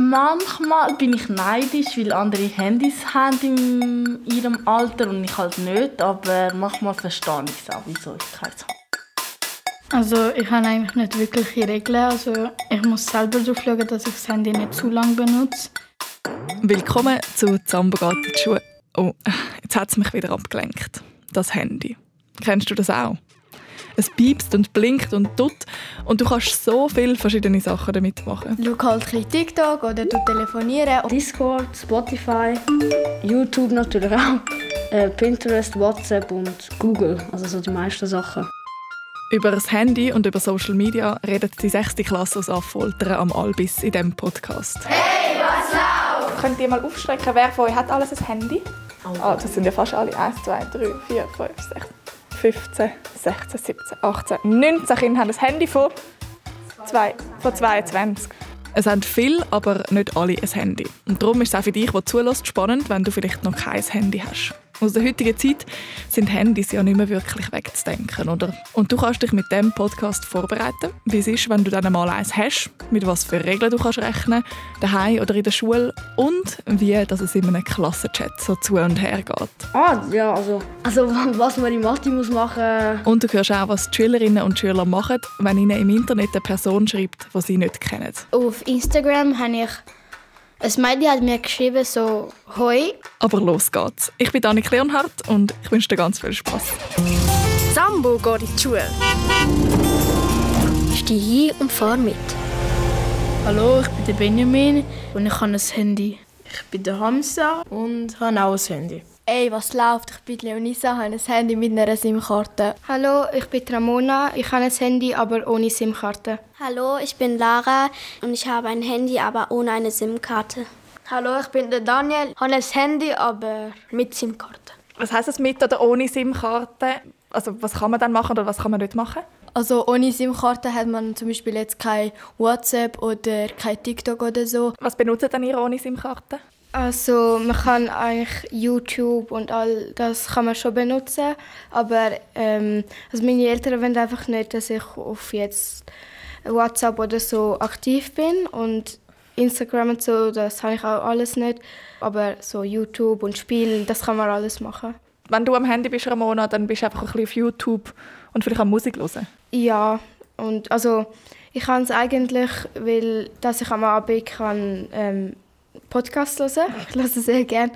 Manchmal bin ich neidisch, weil andere Handys haben in ihrem Alter und ich halt nicht. Aber manchmal verstehe ich es auch, wieso ich keins habe. Also ich habe eigentlich nicht wirkliche Regeln. Also ich muss selber darauf schauen, dass ich das Handy nicht zu lange benutze. Willkommen zu die Schuhe. Oh, jetzt hat es mich wieder abgelenkt. Das Handy. Kennst du das auch? Es piepst und blinkt und tut und du kannst so viele verschiedene Sachen damit machen. Schau halt ein TikTok oder du telefonieren. Discord, Spotify, YouTube natürlich auch, äh, Pinterest, WhatsApp und Google, also so die meisten Sachen. Über das Handy und über Social Media redet die 6. Klasse aus Affoltern am Albis in diesem Podcast. Hey, was läuft? Könnt ihr mal aufstrecken, wer von euch hat alles ein Handy? Oh, das sind ja fast alle. 1, 2, 3, 4, 5, 6, 15, 16, 17, 18, 19 Kinder haben ein Handy von, zwei, von 22. Es haben viele, aber nicht alle ein Handy. Und darum ist es auch für dich, der zulässt, spannend, wenn du vielleicht noch kein Handy hast. Aus der heutigen Zeit sind Handys ja nicht mehr wirklich wegzudenken, oder? Und du kannst dich mit dem Podcast vorbereiten, wie es ist, wenn du dann mal eins hast, mit was für Regeln du kannst rechnen, daheim oder in der Schule und wie dass es in einem Klassenchat so zu und her geht. Ah, ja, also, also was man in Mathe muss machen. Und du hörst auch, was die Schülerinnen und Schüler machen, wenn ihnen im Internet eine Person schreibt, die sie nicht kennen. Auf Instagram habe ich ein Mädchen hat mir geschrieben, so «Hoi». Aber los geht's. Ich bin Annik Leonhardt und ich wünsche dir ganz viel Spaß. Sambo geht in die Schule. Steh hin und fahr mit. Hallo, ich bin der Benjamin und ich habe ein Handy. Ich bin der Hamza und habe auch ein Handy. Ey, was läuft? Ich bin Leonisa, habe ein Handy mit einer SIM-Karte. Hallo, ich bin Ramona. Ich habe ein Handy, aber ohne SIM-Karte. Hallo, ich bin Lara und ich habe ein Handy, aber ohne eine SIM-Karte. Hallo, ich bin der Daniel. Ich habe ein Handy, aber mit SIM-Karte. Was heißt das mit oder ohne SIM-Karte? Also was kann man dann machen oder was kann man nicht machen? Also ohne SIM-Karte hat man zum Beispiel jetzt kein WhatsApp oder kein TikTok oder so. Was benutzt dann ihr ohne SIM-Karte? Also man kann eigentlich YouTube und all das kann man schon benutzen, aber ähm, also meine Eltern wollen einfach nicht, dass ich auf jetzt WhatsApp oder so aktiv bin und Instagram und so, das habe ich auch alles nicht, aber so YouTube und Spielen, das kann man alles machen. Wenn du am Handy bist, Ramona, dann bist du einfach ein bisschen auf YouTube und vielleicht auch Musik hören? Ja, und also ich kann es eigentlich, weil dass ich am Abend kann, ähm, Podcast hören. Ich höre sehr gerne.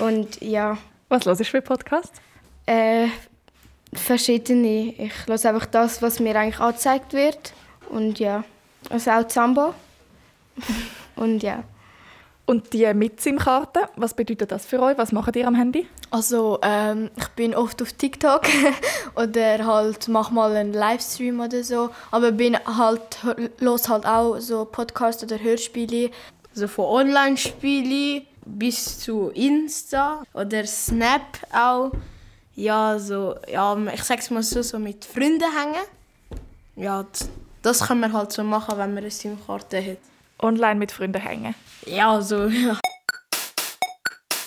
Und ja. Was hörst du für Podcasts? Äh, verschiedene. Ich höre einfach das, was mir eigentlich angezeigt wird. Und ja. Also auch Zambo. Und ja. Und die mit SIM-Karte, was bedeutet das für euch? Was macht ihr am Handy? Also ähm, ich bin oft auf TikTok oder halt mach mal einen Livestream oder so, aber bin halt los halt auch so Podcasts oder Hörspiele. Also von Online-Spielen bis zu Insta oder Snap auch. Ja, so, ja, ich sag's mal so, so mit Freunden hängen. Ja, das kann man halt so machen, wenn man eine SIM-Karte hat. Online mit Freunden hängen? Ja, so, ja.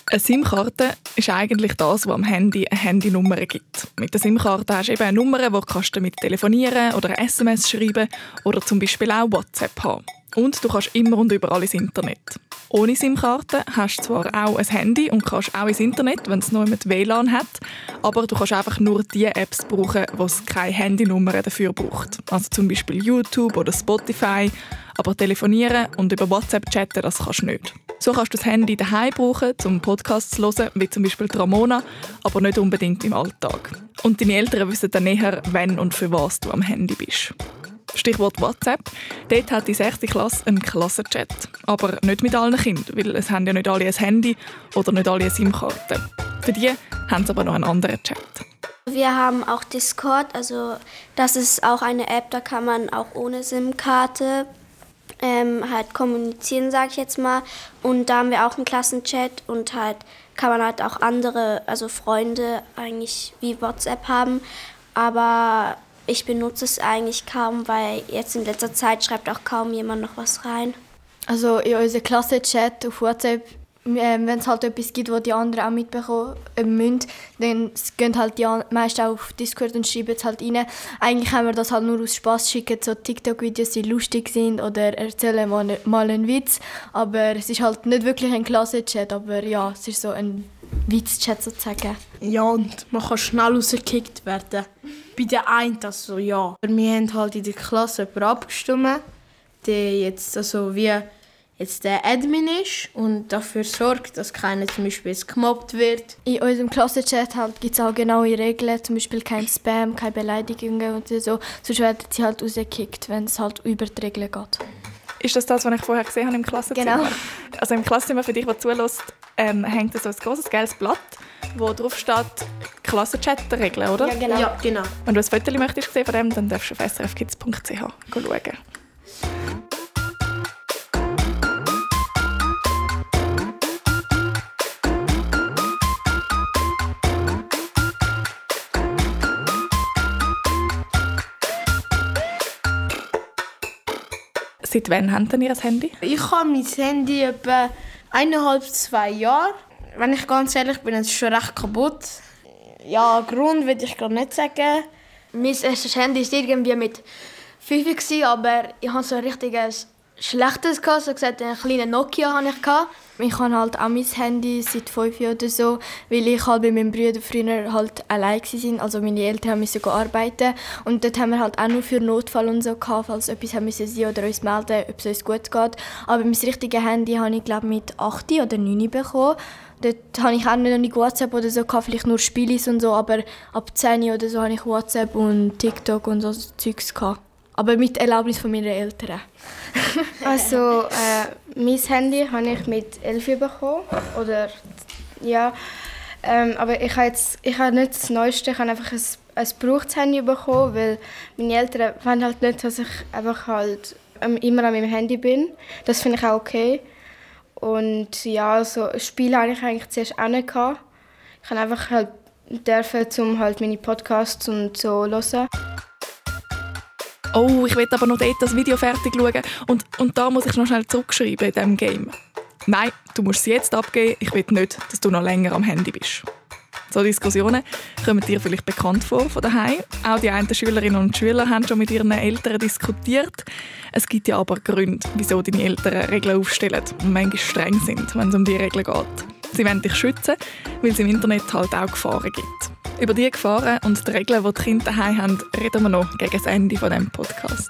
Eine SIM-Karte ist eigentlich das, was am Handy eine Handynummer gibt. Mit der SIM-Karte hast du eben eine Nummer, wo du damit telefonieren oder SMS schreiben oder zum Beispiel auch WhatsApp haben. Und du kannst immer und überall ins Internet. Ohne SIM-Karte hast du zwar auch ein Handy und kannst auch ins Internet, wenn es noch jemand WLAN hat, aber du kannst einfach nur die Apps brauchen, es keine Handynummer dafür braucht. Also zum Beispiel YouTube oder Spotify. Aber telefonieren und über WhatsApp chatten, das kannst du nicht. So kannst du das Handy daheim brauchen, um Podcasts zu hören, wie zum Beispiel Ramona, aber nicht unbedingt im Alltag. Und deine Eltern wissen dann näher, wenn und für was du am Handy bist. Stichwort WhatsApp. Dort hat die 6. Klasse einen Klassenchat. Aber nicht mit allen Kindern, weil es haben ja nicht alle ein Handy oder nicht alle eine SIM-Karte. Für die haben sie aber noch einen anderen Chat. Wir haben auch Discord, also das ist auch eine App, da kann man auch ohne SIM-Karte ähm, halt kommunizieren, sage ich jetzt mal. Und da haben wir auch einen Klassenchat und halt kann man halt auch andere, also Freunde eigentlich wie WhatsApp haben. Aber ich benutze es eigentlich kaum, weil jetzt in letzter Zeit schreibt auch kaum jemand noch was rein. Also in unserem Klassenchat auf WhatsApp ähm, wenn es halt etwas gibt, wo die anderen auch mitbekommen äh, müssen, dann gehen halt die meisten auch auf Discord und schreiben es halt rein. Eigentlich haben wir das halt nur aus Spaß schicken, so TikTok-Videos, die lustig sind oder erzählen mal, mal einen Witz. Aber es ist halt nicht wirklich ein Klassenchat, aber ja, es ist so ein Witzchat sozusagen. Ja, und man kann schnell rausgekickt werden. Bei der einen das so, ja. Wir haben halt in der Klasse jemanden abgestimmt, der jetzt also wie jetzt der Admin ist und dafür sorgt, dass keiner zum Beispiel jetzt gemobbt wird. In unserem Klassenchat halt gibt es auch genaue Regeln, zum Beispiel kein Spam, keine Beleidigungen und so. Sonst werden sie halt rausgekickt, wenn es halt über die Regeln geht. Ist das das, was ich vorher gesehen habe im Klassenzimmer? Genau. Also im Klassenzimmer, für dich, der zulässt, ähm, hängt so ein großes gelbes Blatt, wo drauf steht Klassenchat-Regeln, oder? Ja, genau. Ja, genau. Wenn du ein Foto möchtest sehen von dem, dann darfst du auf srfkids.ch schauen. Seit wann haben denn ihr ein Handy? Ich habe mein Handy etwa eineinhalb, zwei Jahre. Wenn ich ganz ehrlich bin, es ist schon recht kaputt. Ja, Grund würde ich gar nicht sagen. Mein erstes Handy war irgendwie mit 5, gewesen, aber ich hatte so ein richtiges schlechtes. Gehabt. So gesagt, einen kleinen Nokia hatte ich. Ich habe halt auch mein Handy seit fünf Jahren oder so, weil ich halt bei meinem Bruder früher halt allein war. Also meine Eltern mussten arbeiten und dort haben wir halt auch nur für Notfall und so gehabt, falls etwas haben müssen sein oder uns melden, ob es uns gut geht. Aber mein richtiges Handy habe ich glaube mit 8 oder 9 bekommen. Dort habe ich auch nicht WhatsApp oder so, gehabt, vielleicht nur Spiele und so, aber ab 10 oder so habe ich WhatsApp und TikTok und so Zeugs gehabt. Aber mit Erlaubnis von meinen Eltern. also, äh, mein Handy habe ich mit 11 bekommen. Oder, ja. Ähm, aber ich habe, jetzt, ich habe nicht das Neueste, ich habe einfach ein, ein gebrauchtes Handy bekommen, weil meine Eltern wollen halt nicht, dass ich einfach halt ähm, immer an meinem Handy bin. Das finde ich auch okay. Und ja, so Spiele habe ich eigentlich zuerst auch nicht gehabt. Ich habe einfach halt dürfen, um halt meine Podcasts und so hören oh, ich will aber noch dort das Video fertig schauen und, und da muss ich noch schnell zurückschreiben in diesem Game. Nein, du musst es jetzt abgeben, ich will nicht, dass du noch länger am Handy bist. So Diskussionen kommen dir vielleicht bekannt vor von daheim. Auch die einen Schülerinnen und Schüler haben schon mit ihren Eltern diskutiert. Es gibt ja aber Gründe, wieso deine Eltern Regeln aufstellen und manchmal streng sind, wenn es um die Regeln geht. Sie wollen dich schützen, weil es im Internet halt auch Gefahren gibt. Über diese Gefahren und die Regeln, die die Kinder daheim haben, reden wir noch gegen das Ende dieses Podcasts.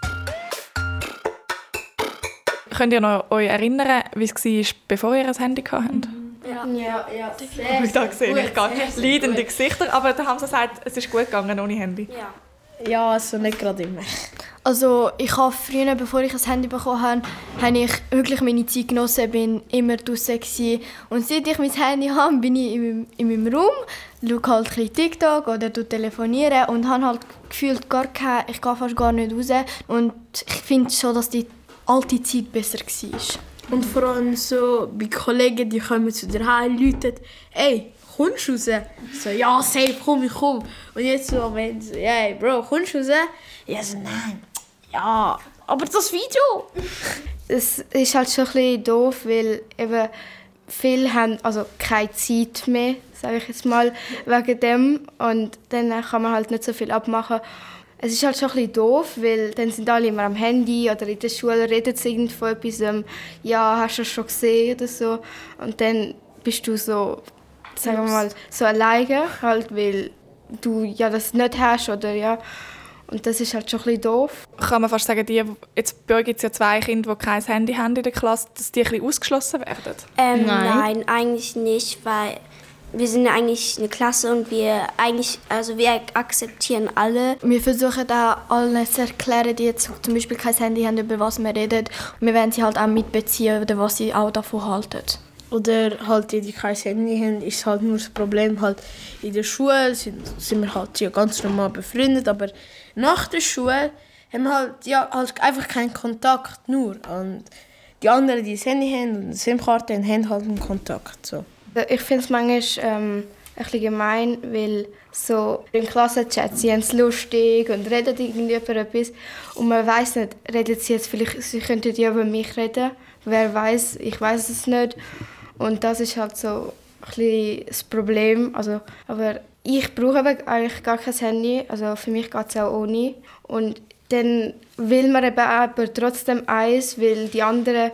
Könnt ihr noch euch erinnern, wie es war, bevor ihr ein Handy hattet? Ja, ja, ja. Sehr, sehr da sehe ich leidende Gesichter, aber da haben sie gesagt, es ist gut gegangen ohne Handy. Ja. Ja, also nicht gerade immer. Also ich habe früher, bevor ich ein Handy bekommen habe, habe ich wirklich meine Zeit genossen, bin immer draußen gewesen. Und seit ich mein Handy habe, bin ich in, in meinem Raum, schaue halt ein TikTok oder telefoniere und habe halt gefühlt gar keine, ich gehe fast gar nicht raus. Und ich finde schon, dass die alte Zeit besser war. Und vor allem so bei Kollegen, die kommen zu dir heim, läuten, ey, kommst raus? So, ja, safe, komm, ich komm. Und jetzt so, wenn so, hey, Bro, kommst raus? Ja, so, nein. Ja, aber das Video. es ist halt schon ein bisschen doof, weil eben viele haben also keine Zeit mehr, sage ich jetzt mal, wegen dem. Und dann kann man halt nicht so viel abmachen. Es ist halt schon ein bisschen doof, weil dann sind alle immer am Handy oder in der Schule reden sie irgend von etwas, ähm, ja, hast du das schon gesehen oder so. Und dann bist du so sagen wir mal, so alleine, halt, weil du ja das nicht hast oder ja. Und das ist halt schon ein bisschen doof. Kann man fast sagen, die, jetzt bei euch gibt es ja zwei Kinder, die kein Handy haben in der Klasse, dass die ein bisschen ausgeschlossen werden? Ähm, nein. nein, eigentlich nicht, weil wir sind eigentlich eine Klasse und wir eigentlich, also wir akzeptieren alle. Wir versuchen da allen zu erklären, die jetzt zum Beispiel kein Handy haben, über was wir reden. Und wir werden sie halt auch mitbeziehen, oder was sie auch davon halten oder halt die, die kein Handy haben, ist halt nur das Problem halt in der Schule sind, sind wir halt ja ganz normal befreundet, aber nach der Schule haben wir halt, ja, halt einfach keinen Kontakt nur und die anderen, die das Handy haben und eine SIM-Karte haben, haben halt einen Kontakt. So. Ich finde es manchmal ähm, ein bisschen gemein, weil so im Klassenchat sie es lustig und reden irgendwie über etwas und man weiß nicht, reden sie jetzt vielleicht, sie könnten ja über mich reden, wer weiß, ich weiß es nicht Und das ist halt so ein das Problem. Also, aber ich brauche eigentlich gar kein Handy. Also für mich geht es auch ohne. Und dann will man eben aber trotzdem eins, weil die anderen,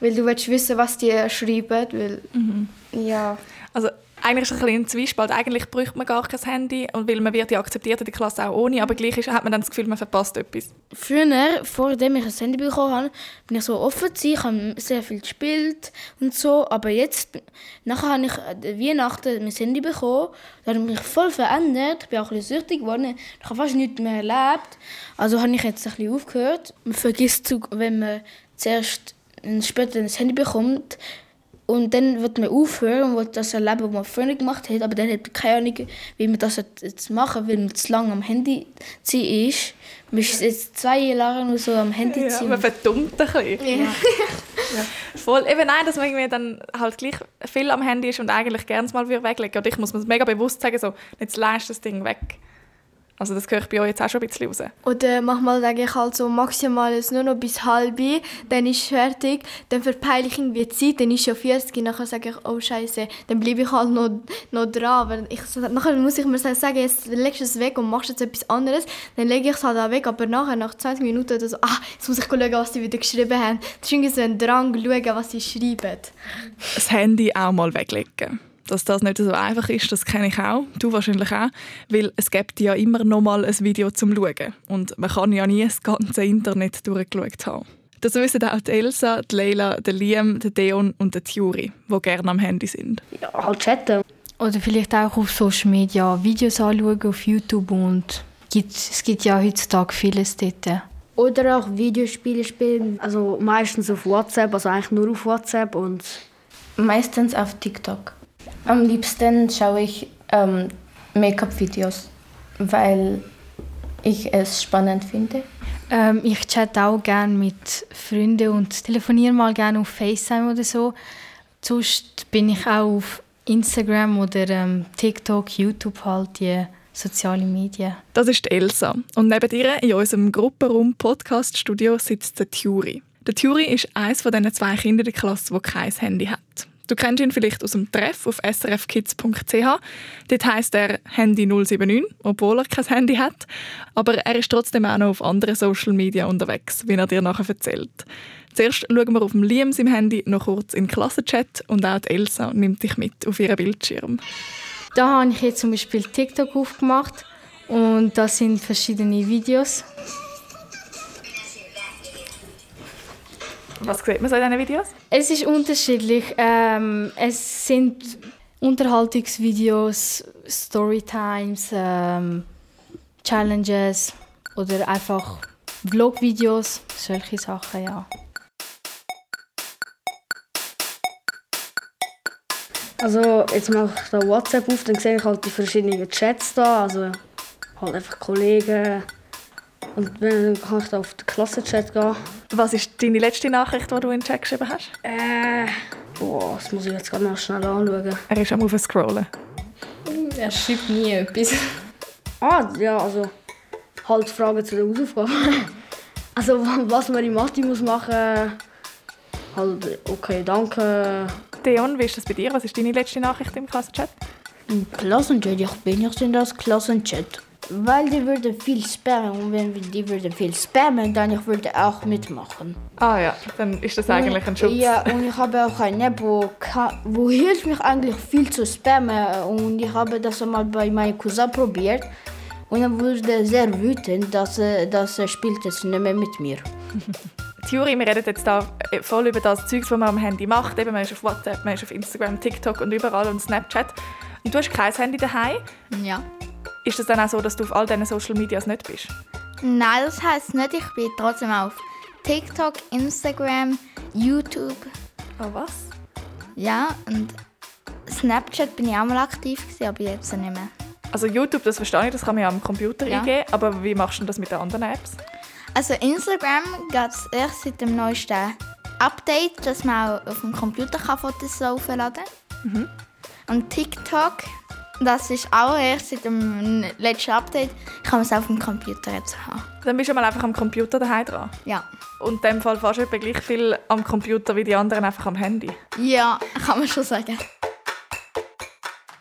weil du willst wissen, was die schreiben, weil, Mhm. ja. Also eigentlich ist es ein bisschen ein Zwiespalt. Eigentlich bräuchte man gar kein Handy, weil man wird ja akzeptiert in der Klasse auch ohne, aber gleich ist, hat man dann das Gefühl, man verpasst etwas. Früher, vor ich ein Handy bekommen habe, bin ich so offen gewesen, ich habe sehr viel gespielt und so, aber jetzt, nachher habe ich an Weihnachten mein Handy bekommen, da habe ich mich voll verändert, ich bin auch ein bisschen süchtig geworden, ich habe fast nichts mehr erlebt, also habe ich jetzt ein bisschen aufgehört. Man vergisst, wenn man zuerst später ein Handy bekommt, und dann wird man aufhören und will das erleben, was man früher gemacht hat. Aber dann hat man keine Ahnung, wie man das jetzt machen weil man zu lange am Handy ziehen ist. Man ist jetzt zwei Jahre nur so am Handy Ja, ziehen. man verdummt ein bisschen. Ja. Ja. Voll. Eben nein, dass man irgendwie dann halt gleich viel am Handy ist und eigentlich gerne mal wieder weglegen. Und ich muss mir mega bewusst sagen, so, jetzt lässt das Ding weg. Also das höre ich bei euch jetzt auch schon ein bisschen raus. Oder manchmal sage ich halt so maximal jetzt nur noch bis halb, dann ist es fertig, dann verpeile ich irgendwie die Zeit, dann ist schon 40, nachher sage ich, oh Scheiße, dann bleibe ich halt noch, noch dran. Weil ich, nachher muss ich mir sagen, jetzt legst du es weg und machst jetzt etwas anderes, dann lege ich es halt auch weg, aber nachher, nach 20 Minuten oder so, ah, jetzt muss ich schauen, was sie wieder geschrieben haben. Das ist irgendwie so ein Drang, schauen, was sie schreiben. Das Handy auch mal weglegen. Dass das nicht so einfach ist, das kenne ich auch. Du wahrscheinlich auch. Weil es gibt ja immer noch mal ein Video zum Schauen. Und man kann ja nie das ganze Internet durchgeschaut haben. Das wissen auch die Elsa, die Leila, der Liam, der Deon und der Thuri, die gerne am Handy sind. Ja, halt chatten. Oder vielleicht auch auf Social Media Videos anschauen auf YouTube und es gibt ja heutzutage vieles dort. Oder auch Videospiele spielen. Also meistens auf WhatsApp, also eigentlich nur auf WhatsApp und Meistens auf TikTok. Am liebsten schaue ich ähm, Make-up-Videos, weil ich es spannend finde. Ähm, ich chatte auch gerne mit Freunden und telefoniere mal gerne auf FaceTime oder so. Sonst bin ich auch auf Instagram oder ähm, TikTok, YouTube halt, die sozialen Medien. Das ist die Elsa. Und neben ihr in unserem Gruppenraum Podcast-Studio sitzt der Thuri. Der Thuri ist eines von diesen zwei Kindern in der Klasse, der kein Handy hat. Du kennst ihn vielleicht aus dem Treff auf srfkids.ch. Dort heisst er Handy 079, obwohl er kein Handy hat. Aber er ist trotzdem auch noch auf anderen Social Media unterwegs, wie er dir nachher erzählt. Zuerst schauen wir auf dem Liam sein Handy noch kurz in den Klassenchat und auch die Elsa nimmt dich mit auf ihren Bildschirm. Da habe ich jetzt zum Beispiel TikTok aufgemacht und das sind verschiedene Videos. Was sieht man so in diesen Videos? Es ist unterschiedlich. Ähm, es sind Unterhaltungsvideos, Storytimes, ähm, Challenges oder einfach Vlogvideos, solche Sachen, ja. Also jetzt mache ich da WhatsApp auf, dann sehe ich halt die verschiedenen Chats da, also halt einfach Kollegen. Und dann kann ich da auf den Klassenchat gehen. Was ist deine letzte Nachricht, die du in den Chat geschrieben hast? Äh, boah, das muss ich jetzt gerade mal schnell anschauen. Er ist am auf Scrollen. Er schreibt nie etwas. Ah, ja, also halt Fragen zu der Hausaufgabe. also was man in Mathe muss machen, halt okay, danke. Deon, wie ist das bei dir? Was ist deine letzte Nachricht im Klassenchat? Im Klassenchat, ich bin nicht in das Klassenchat. Weil die würden viel spammen und wenn die würden viel spammen, dann ich würde auch mitmachen. Ah ja, dann ist das eigentlich ein Schutz. Ja, und ich habe auch eine App, wo, wo hilft mich eigentlich viel zu spammen. Und ich habe das einmal bei meinem Cousin probiert. Und er wurde sehr wütend, dass, er- dass er spielt jetzt nicht mehr mit mir. Theorie, wir reden jetzt da äh, voll über das Zeug, was man am Handy macht. Eben, man ist auf WhatsApp, man ist auf Instagram, TikTok und überall und Snapchat. Und du hast kein Handy daheim. Ja. Ist es dann auch so, dass du auf all diesen Social Medias nicht bist? Nein, das heisst nicht, ich bin trotzdem auf TikTok, Instagram, YouTube. Oh, was? Ja, und Snapchat bin ich auch mal aktiv, gewesen, aber jetzt nicht mehr. Also YouTube, das verstehe ich, das kann man ja am Computer Ja. eingeben. Aber wie machst du das mit den anderen Apps? Also Instagram geht es erst seit dem neuesten Update, dass man auch auf dem Computer Fotos aufladen kann. Mhm. Und TikTok Das ist auch erst seit dem letzten Update. Ich kann es auf dem Computer jetzt haben. Dann bist du mal einfach am Computer daheim dran. Ja. Und in dem Fall fast etwa gleich viel am Computer wie die anderen einfach am Handy. Ja, kann man schon sagen.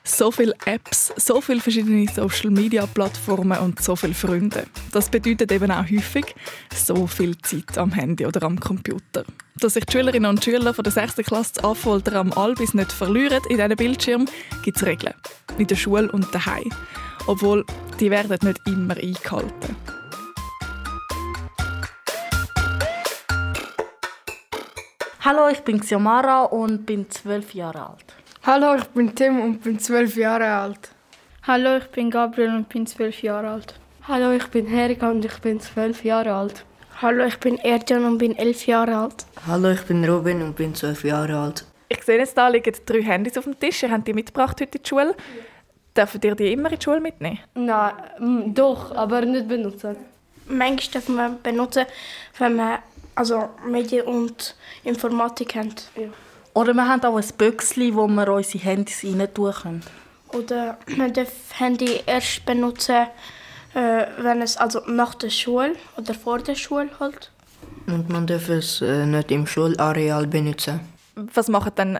So viele Apps, so viele verschiedene Social-Media-Plattformen und so viele Freunde. Das bedeutet eben auch häufig so viel Zeit am Handy oder am Computer. Dass sich die Schülerinnen und Schüler von der 6. Klasse das Anfolter am Albis nicht verlieren in diesen Bildschirm, gibt es Regeln. In der Schule und daheim. Obwohl, die werden nicht immer eingehalten. Hallo, ich bin Xiomara und bin zwölf Jahre alt. Hallo, ich bin Tim und bin zwölf Jahre alt. Hallo, ich bin Gabriel und bin zwölf Jahre alt. Hallo, ich bin Herika und ich bin zwölf Jahre alt. Hallo, ich bin Erjan und bin elf Jahre alt. Hallo, ich bin Robin und bin zwölf Jahre alt. Ich sehe jetzt, da liegen drei Handys auf dem Tisch. Ihr habt die mitgebracht heute in die Schule. Dürfen ihr die immer in die Schule mitnehmen? Nein, doch, aber nicht benutzen. Manchmal dürfen wir benutzen, wenn wir also Medien und Informatik haben. Ja. Oder wir haben auch ein Büchschen, wo wir unsere Handys rein tun können. Oder man darf Handy erst benutzen, äh, wenn es also nach der Schule oder vor der Schule halt. Und man darf es äh, nicht im Schulareal benutzen. Was machen dann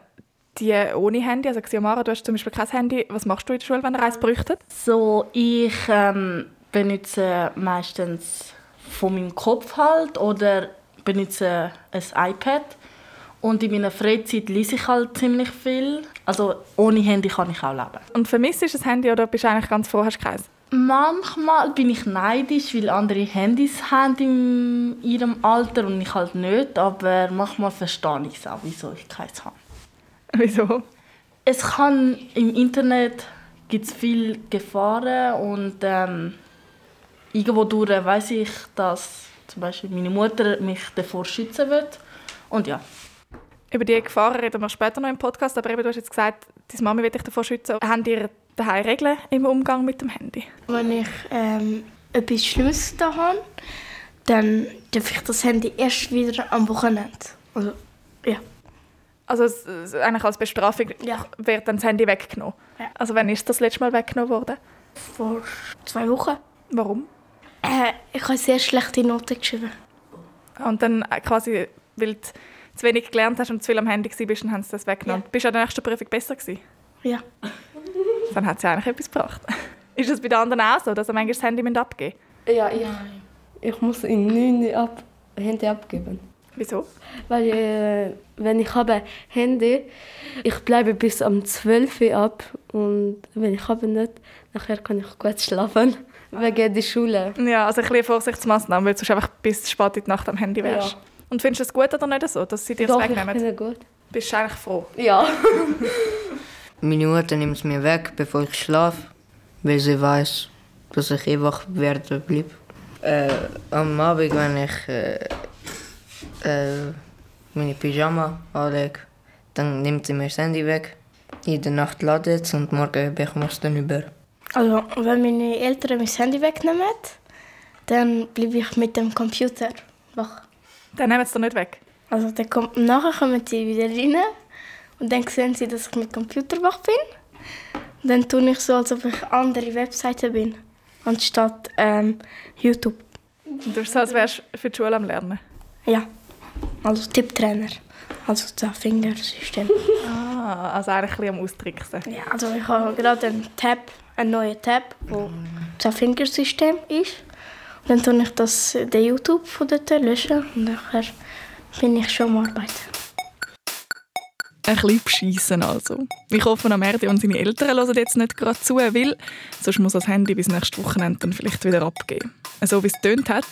die ohne Handy? Also Xiomara, du hast zum Beispiel kein Handy. Was machst du in der Schule, wenn ihr eins bräuchtet? So, ich ähm, benutze meistens von meinem Kopf halt oder benutze ein iPad. Und in meiner Freizeit lese ich halt ziemlich viel. Also ohne Handy kann ich auch leben. Und vermisst du das Handy oder bist du eigentlich ganz froh, hast du keins? Manchmal bin ich neidisch, weil andere Handys haben in ihrem Alter und ich halt nicht. Aber manchmal verstehe ich es auch, wieso ich keins habe. Wieso? Es kann im Internet gibt es viele Gefahren und ähm, irgendwo durch weiß ich, dass zum Beispiel meine Mutter mich davor schützen wird. Und ja. Über die Gefahren reden wir später noch im Podcast, aber eben, du hast jetzt gesagt, deine Mami will dich davor schützen. Haben ihr daheim Regeln im Umgang mit dem Handy? Wenn ich ähm, etwas Schlimmes da habe, dann darf ich das Handy erst wieder am Wochenende. Also, ja. Also eigentlich als Bestrafung ja. wird dann das Handy weggenommen? Ja. Also wann ist das letzte Mal weggenommen worden? Vor zwei Wochen. Warum? Äh, ich habe sehr schlechte Noten geschrieben. Und dann quasi, weil du zu wenig gelernt hast und zu viel am Handy warst, haben sie das weggenommen. Ja. Bist du an der nächsten Prüfung besser gewesen? Ja. Dann hat es ja eigentlich etwas gebracht. Ist das bei den anderen auch so, dass sie manchmal das Handy abgeben? Ja, ich, ich muss in 9 ab, Handy abgeben. Wieso? Weil äh, wenn ich habe Handy, ich bleibe bis am 12 Uhr ab und wenn ich habe nicht, nachher kann ich gut schlafen wegen der Schule. Ja, also ein bisschen Vorsichtsmaßnahmen, weil du einfach bis spät in die Nacht am Handy wärst. Ja. Und findest du es gut oder nicht so, dass sie dir das wegnehmen? ich gut. Bist du eigentlich froh? Ja. Meine Mutter nimmt es mir weg, bevor ich schlafe, weil sie weiß, dass ich eh wach werde bleib. Äh, am Abend, wenn ich äh, äh, meine Pyjama anlege, dann nimmt sie mir das Handy weg. In der Nacht ladet es und morgen bekomme ich es dann über. Also, wenn meine Eltern mein Handy wegnehmen, dann bleibe ich mit dem Computer wach. Dann nehmen sie es nicht weg? Also, dann kommt, nachher kommen sie wieder rein und dann sehen sie, dass ich mit Computer wach bin. Dann tue ich so, als ob ich andere Webseiten bin, anstatt ähm, YouTube. Du bist so, als wärst du für die Schule am Lernen? Ja, also Tipptrainer. Also das Fingersystem. Ah, also eigentlich ein bisschen am Austricksen. Ja, also ich habe gerade einen Tab, einen neuen Tab, wo das Fingersystem ist. Dann tue ich das, den YouTube von dort löschen und nachher bin ich schon am Arbeiten. Ein bisschen beschissen also. Ich hoffe, Merdi und seine Eltern hören jetzt nicht gerade zu, weil sonst muss das Handy bis nächstes Wochenende dann vielleicht wieder abgeben. So wie es tönt hat,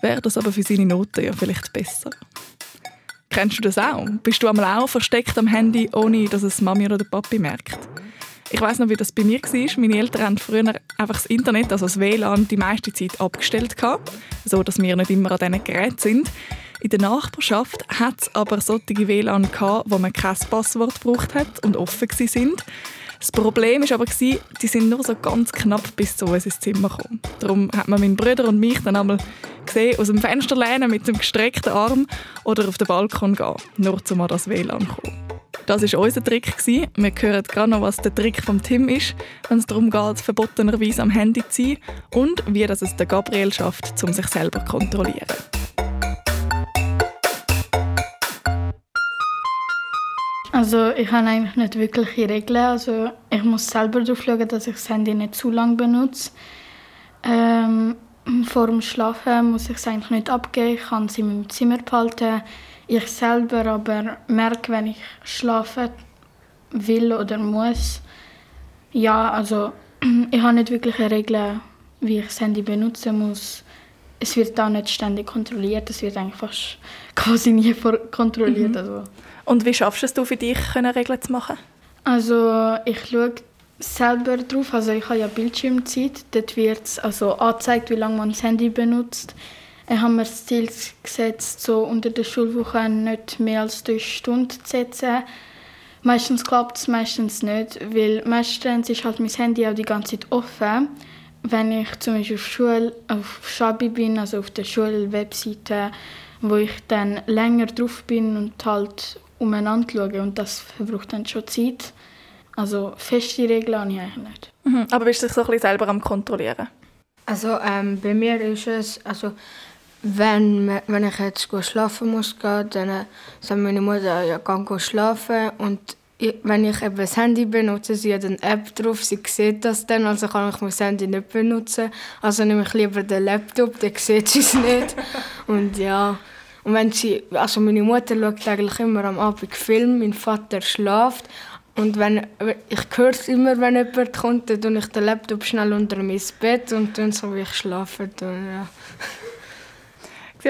wäre das aber für seine Noten ja vielleicht besser. Kennst du das auch? Bist du einmal auch versteckt am Handy, ohne dass es Mami oder der Papi merkt? Ich weiß noch, wie das bei mir war. Meine Eltern haben früher einfach das Internet, also das WLAN, die meiste Zeit abgestellt so dass wir nicht immer an diesen Geräten sind. In der Nachbarschaft hat es aber solche WLAN gehabt, wo man kein Passwort gebraucht hat und offen sind. Das Problem war aber, die sind nur so ganz knapp bis zu uns ins Zimmer gekommen. Darum hat man meinen Bruder und mich dann einmal gesehen, aus dem Fenster lehnen mit dem gestreckten Arm oder auf den Balkon gehen, nur um an das WLAN zu kommen. Das war unser Trick. Wir hören gerade noch, was der Trick vom Tim ist, wenn es darum geht, verbotenerweise am Handy zu sein und wie das es der Gabriel schafft, um sich selber zu kontrollieren. Also ich habe eigentlich nicht wirkliche Regeln. Also ich muss selber darauf schauen, dass ich das Handy nicht zu lange benutze. Ähm, vor dem Schlafen muss ich es eigentlich nicht abgeben. Ich kann es in meinem Zimmer behalten. Ich selber aber merke, wenn ich schlafen will oder muss. Ja, also ich habe nicht wirklich Regeln, wie ich das Handy benutzen muss. Es wird auch nicht ständig kontrolliert. Es wird eigentlich fast quasi nie kontrolliert. Mhm. Also. Und wie schaffst du es für dich, Regeln zu machen? Also ich schaue selber drauf. Also ich habe ja Bildschirmzeit. Dort wird es also angezeigt, wie lange man das Handy benutzt. Ich habe mir das Ziel gesetzt, so unter der Schulwoche nicht mehr als drei Stunden zu setzen. Meistens klappt es, meistens nicht, weil meistens ist halt mein Handy auch die ganze Zeit offen. Wenn ich zum Beispiel auf, Schule, auf Schabi bin, also auf der Schulwebseite, wo ich dann länger drauf bin und halt umeinander schaue und das verbraucht dann schon Zeit. Also feste Regeln habe ich eigentlich nicht. Mhm. Aber bist du dich so ein bisschen selber am kontrollieren? Also ähm, bei mir ist es, also wenn, wenn ich jetzt schlafen muss, dann äh, sagt meine Mutter, ja, geh schlafen und wenn ich eben das Handy benutze, sie hat eine App drauf, sie sieht das dann, also kann ich mein Handy nicht benutzen. Also nehme ich lieber den Laptop, dann sieht sie es nicht. und ja, und wenn sie, also meine Mutter schaut eigentlich immer am Abend Film, mein Vater schläft. Und wenn, ich höre es immer, wenn jemand kommt, dann tue ich den Laptop schnell unter mein Bett und dann so wie ich schlafe. Dann, ja.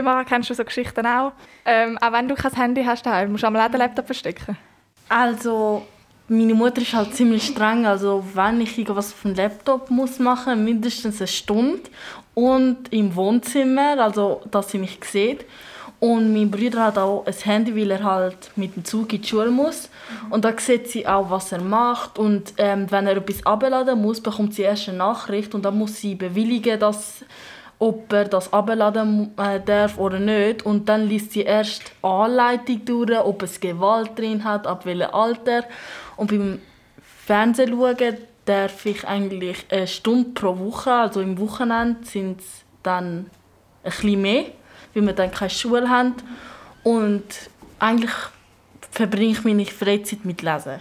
Mara, kennst du so Geschichten auch? Ähm, auch wenn du kein Handy hast, daheim, musst du einmal den Laptop verstecken? Also, meine Mutter ist halt ziemlich streng. Also, wenn ich irgendwas auf dem Laptop muss machen mindestens eine Stunde. Und im Wohnzimmer, also dass sie mich sieht. Und mein Bruder hat auch ein Handy, weil er halt mit dem Zug in die Schule muss. Und da sieht sie auch, was er macht. Und ähm, wenn er etwas abladen muss, bekommt sie erst eine Nachricht. Und dann muss sie bewilligen, dass, ob er das abladen äh, darf oder nicht. Und dann liest sie erst Anleitung durch, ob es Gewalt drin hat, ab welchem Alter. Und beim Fernsehen schauen darf ich eigentlich eine Stunde pro Woche, also im Wochenende sind es dann ein bisschen mehr weil wir dann keine Schule haben. Und eigentlich verbringe ich meine Freizeit mit Lesen.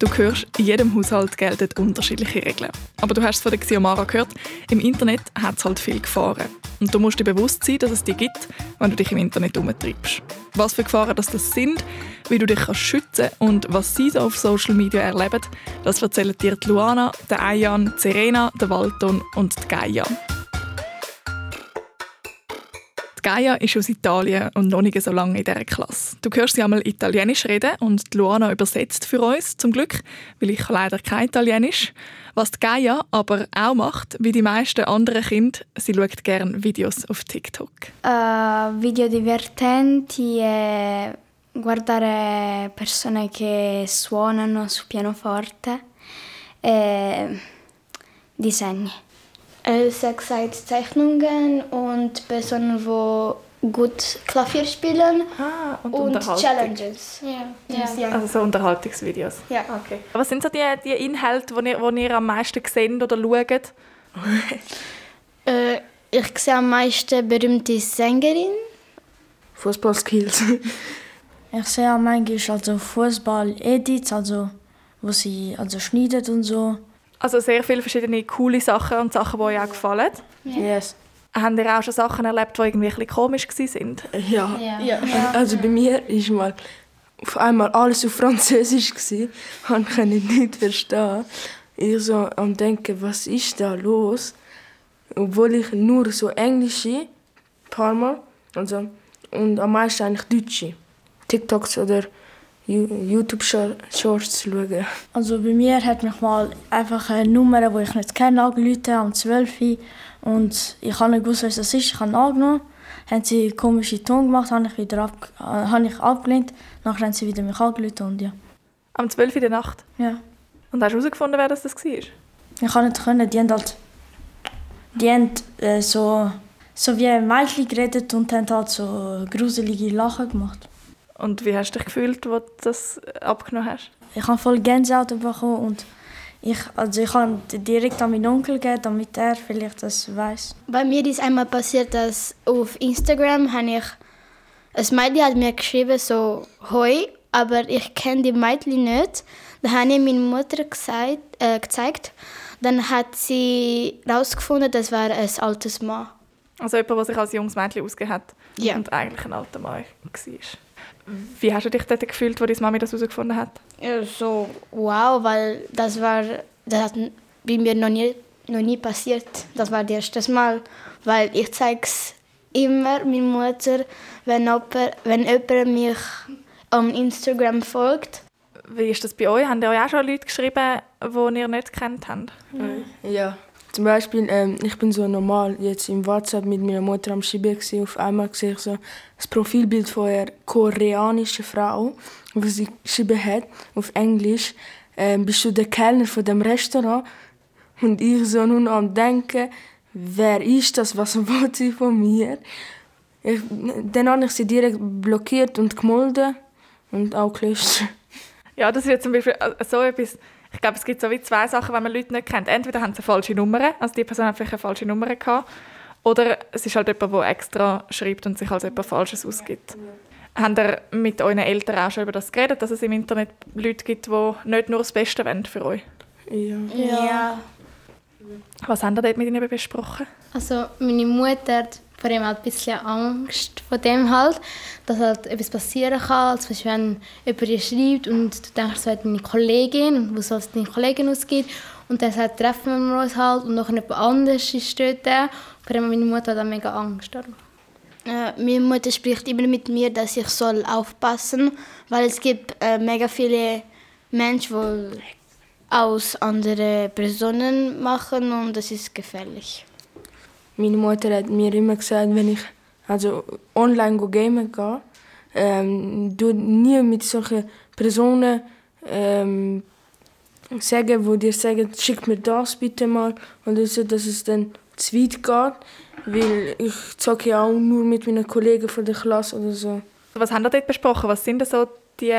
Du hörst, in jedem Haushalt gelten unterschiedliche Regeln. Aber du hast es von der Xiomara gehört, im Internet hat es halt viel Gefahren. Und du musst dir bewusst sein, dass es die gibt, wenn du dich im Internet umtreibst. Was für Gefahren das, sind, wie du dich kannst schützen und was sie so auf Social Media erleben, das erzählen dir die Luana, der Ayan, Serena, der Walton und die Gaia. Die Gaia ist aus Italien und noch nicht so lange in dieser Klasse. Du hörst sie einmal Italienisch reden und Luana übersetzt für uns, zum Glück, weil ich leider kein Italienisch. Was die Gaia aber auch macht, wie die meisten anderen Kinder, sie schaut gerne Videos auf TikTok. Uh, video divertenti e guardare persone che suonano su pianoforte e disegni. Äh, hat gesagt Zeichnungen und Personen, die gut Klavier spielen ah, und, und Challenges. Ja. ja. Also so Unterhaltungsvideos. Ja. Okay. Was sind so die, die Inhalte, die ihr, die ihr am meisten seht oder schaut? äh, ich sehe am meisten berühmte Sängerin. Fußballskills. ich sehe manchmal also Fußball-Edits, also wo sie also schneidet und so. Also sehr viele verschiedene coole Sachen und Sachen, die euch auch gefallen. Yes. Haben ihr auch schon Sachen erlebt, die irgendwie ein bisschen komisch waren? Ja. ja. ja. Also bei mir war mal auf einmal alles auf Französisch. Ich konnte nicht verstehen. Ich so am denken, was ist da los? Obwohl ich nur so Englisch ein paar Mal. Also, und am meisten eigentlich Deutsche. TikToks oder YouTube-Shorts schauen. Also bei mir hat mich mal einfach eine Nummer, die ich nicht kenne, angerufen um 12 Uhr. Und ich habe nicht gewusst, was das ist. Ich habe angenommen. Haben sie einen komischen Ton gemacht, habe ich wieder ab, äh, habe ich abgelehnt. Nachher haben sie wieder mich angerufen und ja. Am 12 Uhr in der Nacht? Ja. Und hast du herausgefunden, wer das, war? Ich kann nicht können. Die haben halt die haben, äh, so, so wie ein Mädchen geredet und haben halt so gruselige Lachen gemacht. Und wie hast du dich gefühlt, als du das abgenommen hast? Ich habe voll Gänsehaut bekommen und ich, also ich habe direkt an meinen Onkel gegeben, damit er vielleicht das weiß. Bei mir ist einmal passiert, dass auf Instagram habe ich ein Mädchen hat mir geschrieben so Hoi, aber ich kenne die Mädchen nicht. Dann habe ich meiner Mutter gesagt, äh, gezeigt. Dann hat sie herausgefunden, das war ein altes Mann. Also jemand, der sich als junges Mädchen ausgegeben hat ja. und eigentlich ein alter Mann war. Wie hast du dich dort gefühlt, als deine Mami das herausgefunden hat? Ja, so wow, weil das war, das hat bei mir noch nie, noch nie passiert. Das war das erste Mal, weil ich zeige es immer meiner Mutter, wenn jemand, wenn jemand mich am Instagram folgt. Wie ist das bei euch? Haben euch auch schon Leute geschrieben, die ihr nicht kennt habt? Ja. Zum Beispiel, ähm, ich bin so normal jetzt im WhatsApp mit meiner Mutter am gewesen. Auf einmal sehe ich so das Profilbild von einer koreanischen Frau, wo sie geschrieben hat auf Englisch, ähm, bist du der Kellner von dem Restaurant? Und ich so nun am denken, wer ist das, was will sie von mir? Ich, dann habe ich sie direkt blockiert und gemolden und auch gelöscht. Ja, das jetzt zum Beispiel äh, so etwas ich glaube, es gibt so wie zwei Sachen, wenn man Leute nicht kennt. Entweder haben sie eine falsche Nummer, also die Person hat vielleicht eine falsche Nummer gehabt, oder es ist halt jemand, der extra schreibt und sich als etwas Falsches ausgibt. Ja. Habt ihr mit euren Eltern auch schon über das geredet, dass es im Internet Leute gibt, die nicht nur das Beste wollen für euch? Ja. ja. Was haben ihr dort mit ihnen besprochen? Also meine Mutter vor allem halt ein bisschen Angst vor dem halt, dass halt etwas passieren kann, als wenn jemand dir schreibt und du denkst, es wäre deine Kollegin und wo soll es deine Kollegin ausgeht und dann sagt, treffen wir uns halt und noch jemand anderes ist dort. Vor allem meine Mutter hat auch mega Angst darum. Äh, meine Mutter spricht immer mit mir, dass ich soll aufpassen, weil es gibt äh, mega viele Menschen, die aus anderen Personen machen und das ist gefährlich. Meine Mutter hat mir immer gesagt, wenn ich also online gamen gehe, ähm, du nie mit solchen Personen ähm, sagen, wo dir sagen, schick mir das bitte mal oder so, dass es dann zu weit geht, weil ich zocke ja auch nur mit meinen Kollegen von der Klasse oder so. Was haben wir dort besprochen? Was sind so die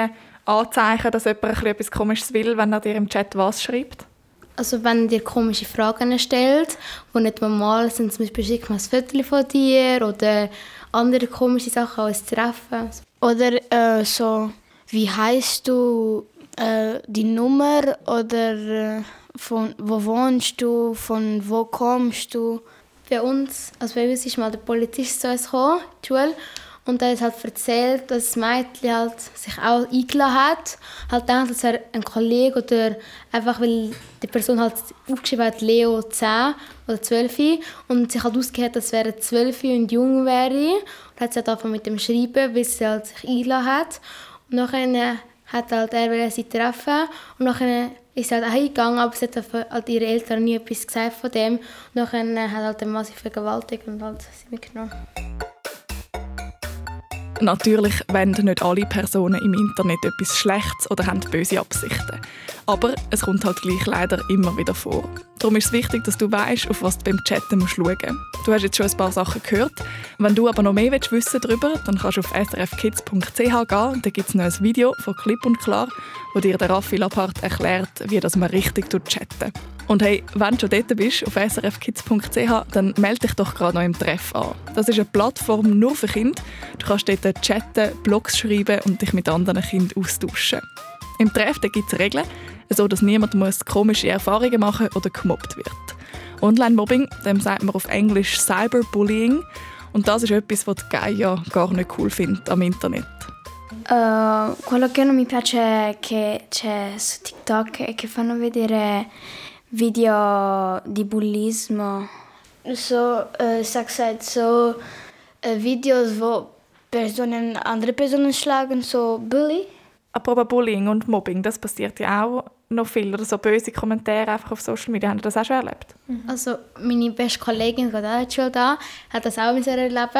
Anzeichen, dass jemand etwas Komisches will, wenn er dir im Chat was schreibt? Also wenn dir komische Fragen stellt, die nicht normal sind, zum Beispiel schick mal ein Foto von dir oder andere komische Sachen als Treffen. Oder äh, so, wie heißt du, äh, die Nummer oder äh, von wo wohnst du, von wo kommst du? Bei uns, also bei uns ist mal der Polizist zu uns gekommen, Schule, und er hat halt erzählt, dass das Mädchen halt sich auch eingeladen hat. Halt gedacht, dass er ein Kollege oder einfach, weil die Person halt aufgeschrieben hat, Leo 10 oder 12 und sich halt ausgehört, dass er 12 und jung wäre. Und hat sie halt angefangen mit dem Schreiben, bis sie halt sich eingeladen hat. Und nachher hat halt er sie treffen und nachher ist sie halt auch eingegangen, aber sie hat halt ihre Eltern nie etwas gesagt von dem. Und nachher hat halt der Mann sie vergewaltigt und halt sie mitgenommen. Natürlich wollen nicht alle Personen im Internet etwas Schlechtes oder haben böse Absichten. Aber es kommt halt gleich leider immer wieder vor. Darum ist es wichtig, dass du weißt, auf was du beim Chatten musst schauen musst. Du hast jetzt schon ein paar Sachen gehört. Wenn du aber noch mehr wissen willst darüber, dann kannst du auf srfkids.ch gehen. Da gibt es noch ein Video von Clip und Klar, wo dir der Raffi Lapart erklärt, wie das man richtig chatten und hey, wenn du schon dort bist, auf srfkids.ch, dann melde dich doch gerade noch im Treff an. Das ist eine Plattform nur für Kinder. Du kannst dort chatten, Blogs schreiben und dich mit anderen Kindern austauschen. Im Treff gibt es Regeln, so dass niemand muss komische Erfahrungen machen oder gemobbt wird. Online-Mobbing, dem sagt man auf Englisch Cyberbullying. Und das ist etwas, was Gaia gar nicht cool findet am Internet. Uh, quello che non mi piace è che c'è su TikTok e che fanno vedere video di bullismo. So, äh, sag halt so äh, Videos, wo Personen andere Personen schlagen, so Bully. Apropos Bullying und Mobbing, das passiert ja auch noch viel. Oder so böse Kommentare einfach auf Social Media. Haben Sie das auch schon erlebt? Mhm. Also meine beste Kollegin, die auch schon da, hat das auch mit erlebt.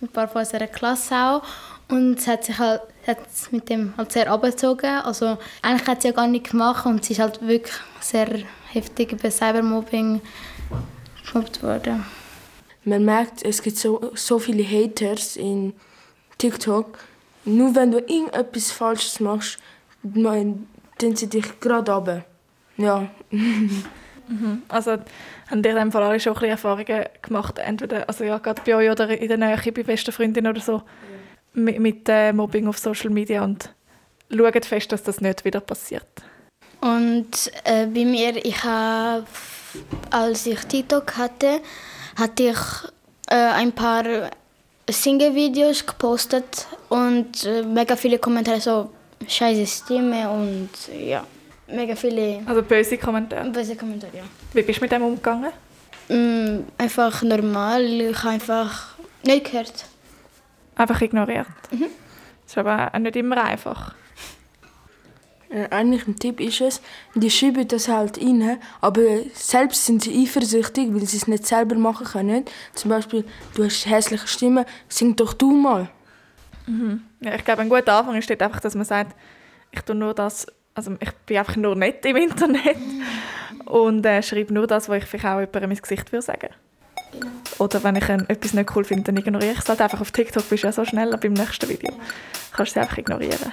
Ein paar von unserer Klasse auch. Und sie hat sich halt hat mit dem halt sehr abgezogen. Also eigentlich hat sie ja gar nichts gemacht und sie ist halt wirklich sehr heftig über Cybermobbing gemobbt worden. Man merkt, es gibt so, so viele Haters in TikTok. Nur wenn du irgendetwas Falsches machst, dann sie dich gerade runter. Ja. mhm. Also haben ihr in dem Fall alle schon ein bisschen Erfahrungen gemacht, entweder also ja, gerade bei euch oder in der Nähe bei besten Freundinnen oder so, ja. Mit, mit äh, Mobbing auf Social Media und schaut fest, dass das nicht wieder passiert. Und äh, bei mir, ich habe, als ich TikTok hatte, hatte ich äh, ein paar Single-Videos gepostet und äh, mega viele Kommentare so scheiße Stimme und ja, mega viele. Also böse Kommentare? Böse Kommentare, ja. Wie bist du mit dem umgegangen? Mm, einfach normal, ich habe einfach nicht gehört. Einfach ignoriert? Mhm. Das ist aber auch nicht immer einfach. Äh, eigentlich ein Tipp ist es, die schreiben das halt rein, aber selbst sind sie eifersüchtig, weil sie es nicht selber machen können. Zum Beispiel, du hast hässliche Stimme, sing doch du mal. Mhm. Ja, ich glaube, ein guter Anfang ist einfach, dass man sagt, ich tue nur das, also ich bin einfach nur nett im Internet und äh, schreibe nur das, was ich vielleicht auch jemandem ins Gesicht würde Oder wenn ich ein, etwas nicht cool finde, dann ignoriere ich es halt einfach. Auf TikTok bist du ja so schnell beim nächsten Video. Kannst du es einfach ignorieren.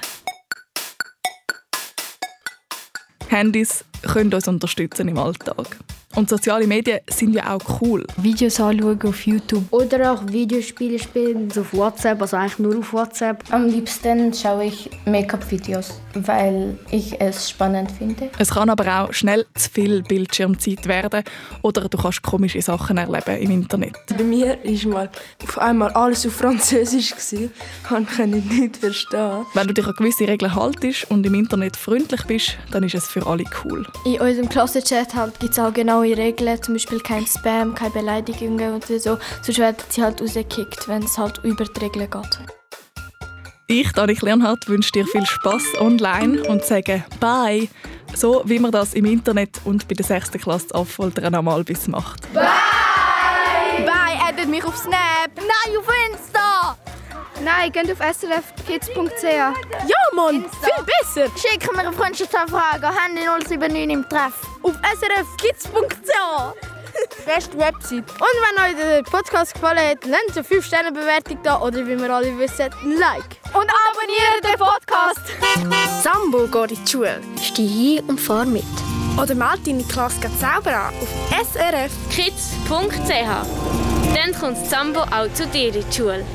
Handys können uns unterstützen im Alltag. Und soziale Medien sind ja auch cool. Videos anschauen auf YouTube. Oder auch Videospiele spielen auf WhatsApp, also eigentlich nur auf WhatsApp. Am liebsten schaue ich Make-up-Videos, weil ich es spannend finde. Es kann aber auch schnell zu viel Bildschirmzeit werden oder du kannst komische Sachen erleben im Internet. Bei mir war mal auf einmal alles auf Französisch. Ich konnte nicht verstehen. Wenn du dich an gewisse Regeln haltest und im Internet freundlich bist, dann ist es für alle cool. In unserem Klassenchat halt gibt es auch genau genaue Regeln, zum Beispiel kein Spam, keine Beleidigungen und so. Sonst werden sie halt rausgekickt, wenn es halt über die Regeln geht. Ich, Danik Leonhardt, wünsche dir viel Spaß online und sage Bye, so wie man das im Internet und bei der 6. Klasse Affoltern einmal bis macht. Bye! Bye, addet mich auf Snap! Nein, auf Insta! Nein, geht auf srfkids.ch. Ja, Mann, Insta. viel besser. Schick mir eine Freundschaftsanfrage an Handy 079 im Treff. Auf srfkids.ch. Beste Website. Und wenn euch der Podcast gefallen hat, nennt eine 5-Sterne-Bewertung da oder wie wir alle wissen, ein Like. Und abonniert den Podcast. Sambo geht in die Schule. Steh hin und fahr mit. Oder meld deine Klasse selber an auf srfkids.ch. Dann kommt Sambo auch zu dir in die Schule.